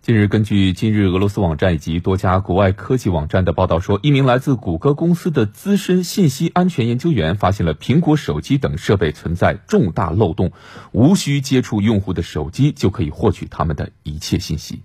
近日，根据今日俄罗斯网站以及多家国外科技网站的报道说，一名来自谷歌公司的资深信息安全研究员发现了苹果手机等设备存在重大漏洞，无需接触用户的手机就可以获取他们的一切信息。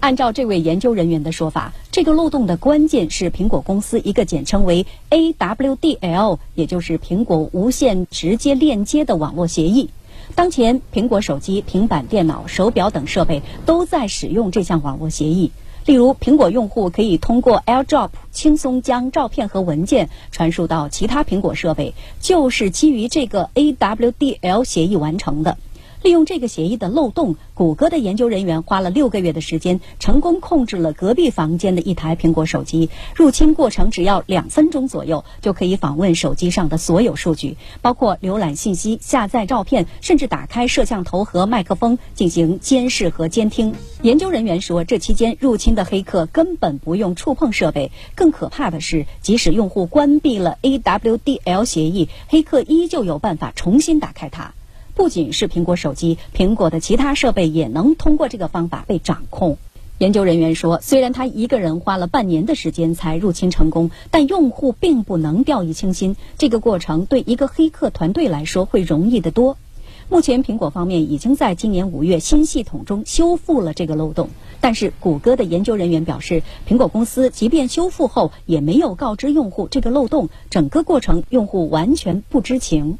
按照这位研究人员的说法，这个漏洞的关键是苹果公司一个简称为 AWDL，也就是苹果无线直接链接的网络协议。当前，苹果手机、平板电脑、手表等设备都在使用这项网络协议。例如，苹果用户可以通过 AirDrop 轻松将照片和文件传输到其他苹果设备，就是基于这个 AWDL 协议完成的。利用这个协议的漏洞，谷歌的研究人员花了六个月的时间，成功控制了隔壁房间的一台苹果手机。入侵过程只要两分钟左右，就可以访问手机上的所有数据，包括浏览信息、下载照片，甚至打开摄像头和麦克风进行监视和监听。研究人员说，这期间入侵的黑客根本不用触碰设备。更可怕的是，即使用户关闭了 AWDL 协议，黑客依旧有办法重新打开它。不仅是苹果手机，苹果的其他设备也能通过这个方法被掌控。研究人员说，虽然他一个人花了半年的时间才入侵成功，但用户并不能掉以轻心。这个过程对一个黑客团队来说会容易得多。目前，苹果方面已经在今年五月新系统中修复了这个漏洞，但是谷歌的研究人员表示，苹果公司即便修复后也没有告知用户这个漏洞，整个过程用户完全不知情。